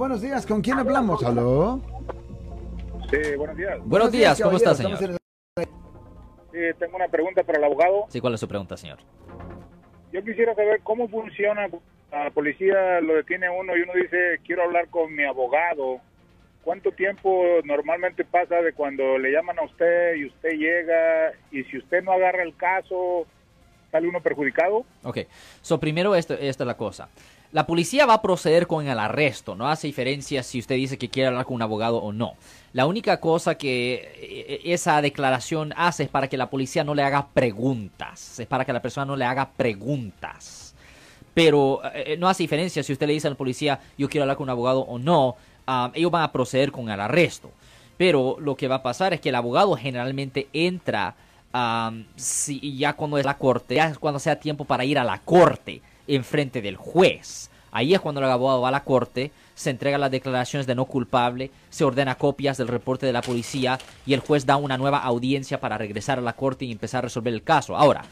Buenos días, ¿con quién hablamos? ¿Aló? Sí, buenos días. Buenos días, ¿cómo está, señor? Sí, tengo una pregunta para el abogado. Sí, ¿cuál es su pregunta, señor? Yo quisiera saber cómo funciona. La policía lo detiene uno y uno dice, quiero hablar con mi abogado. ¿Cuánto tiempo normalmente pasa de cuando le llaman a usted y usted llega y si usted no agarra el caso, sale uno perjudicado? Ok, so primero esto, esta es la cosa. La policía va a proceder con el arresto, no hace diferencia si usted dice que quiere hablar con un abogado o no. La única cosa que eh, esa declaración hace es para que la policía no le haga preguntas, es para que la persona no le haga preguntas. Pero eh, no hace diferencia si usted le dice al policía yo quiero hablar con un abogado o no, ah, ellos van a proceder con el arresto. Pero lo que va a pasar es que el abogado generalmente entra ah, si, ya cuando es la corte, ya es cuando sea tiempo para ir a la corte en frente del juez. Ahí es cuando el abogado va a la corte, se entrega las declaraciones de no culpable, se ordena copias del reporte de la policía y el juez da una nueva audiencia para regresar a la corte y empezar a resolver el caso. Ahora,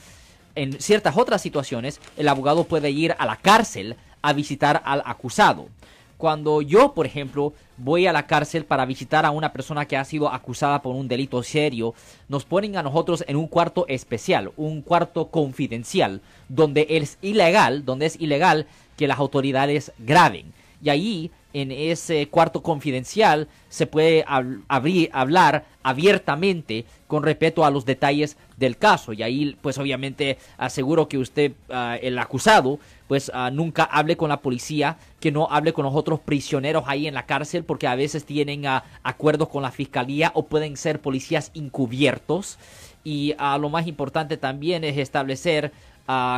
en ciertas otras situaciones, el abogado puede ir a la cárcel a visitar al acusado. Cuando yo, por ejemplo, voy a la cárcel para visitar a una persona que ha sido acusada por un delito serio, nos ponen a nosotros en un cuarto especial, un cuarto confidencial, donde es ilegal, donde es ilegal que las autoridades graben. Y ahí, en ese cuarto confidencial, se puede abrir, hablar abiertamente con respeto a los detalles del caso. Y ahí, pues obviamente, aseguro que usted, ah, el acusado, pues ah, nunca hable con la policía, que no hable con los otros prisioneros ahí en la cárcel, porque a veces tienen ah, acuerdos con la fiscalía o pueden ser policías encubiertos. Y lo más importante también es establecer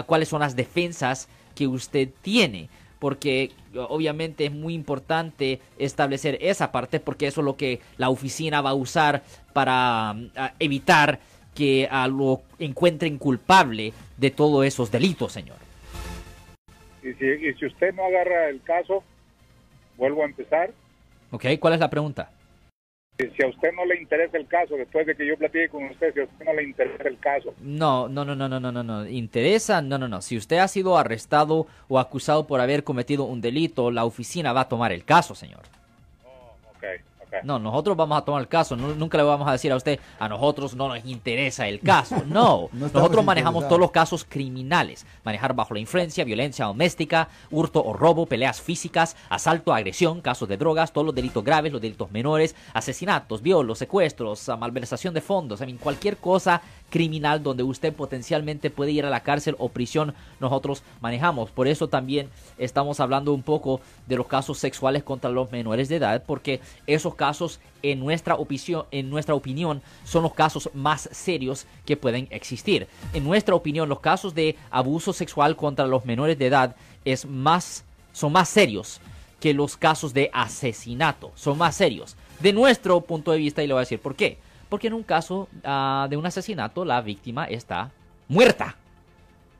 cuáles son las defensas que usted tiene porque obviamente es muy importante establecer esa parte porque eso es lo que la oficina va a usar para mm, evitar que ah, lo encuentren culpable de todos esos delitos, señor. Y si, y si usted no agarra el caso, vuelvo a empezar. ¿Ok? ¿Cuál es la pregunta? Si a usted no le interesa el caso, después de que yo platique con usted, si a usted no le interesa el caso, No, no, no, no, no, no, no, no. ¿Interesa? No, no, no. Si usted ha sido arrestado o acusado por haber cometido un delito, la oficina va a tomar el caso, señor. ok, No, nosotros vamos a tomar el caso. Nu- nunca le vamos a decir a usted, a nosotros no nos interesa el caso. No, No nosotros manejamos todos los casos criminales. Manejar bajo la influencia, violencia doméstica, hurto o robo, peleas físicas, asalto, agresión, casos de drogas, todos los delitos graves, los delitos menores, asesinatos, violos, secuestros, malversación de fondos, mean, cualquier cosa criminal donde usted potencialmente puede ir a la cárcel o prisión, nosotros manejamos. Por eso también estamos hablando un poco de los casos sexuales contra los menores de edad, porque esos casos, en nuestra, opinión, en nuestra opinión, son los casos más serios que pueden existir. En nuestra opinión, los casos de abuso sexual contra los menores de edad es más, son más serios que los casos de asesinato. Son más serios. De nuestro punto de vista, y le voy a decir por qué. Porque en un caso ah, de un asesinato, la víctima está muerta.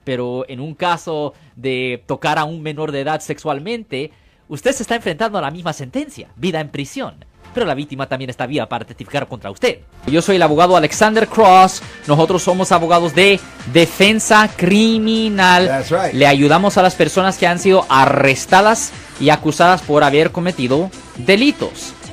Pero en un caso de tocar a un menor de edad sexualmente, usted se está enfrentando a la misma sentencia, vida en prisión. Pero la víctima también está viva para testificar contra usted. Yo soy el abogado Alexander Cross. Nosotros somos abogados de defensa criminal. That's right. Le ayudamos a las personas que han sido arrestadas y acusadas por haber cometido delitos.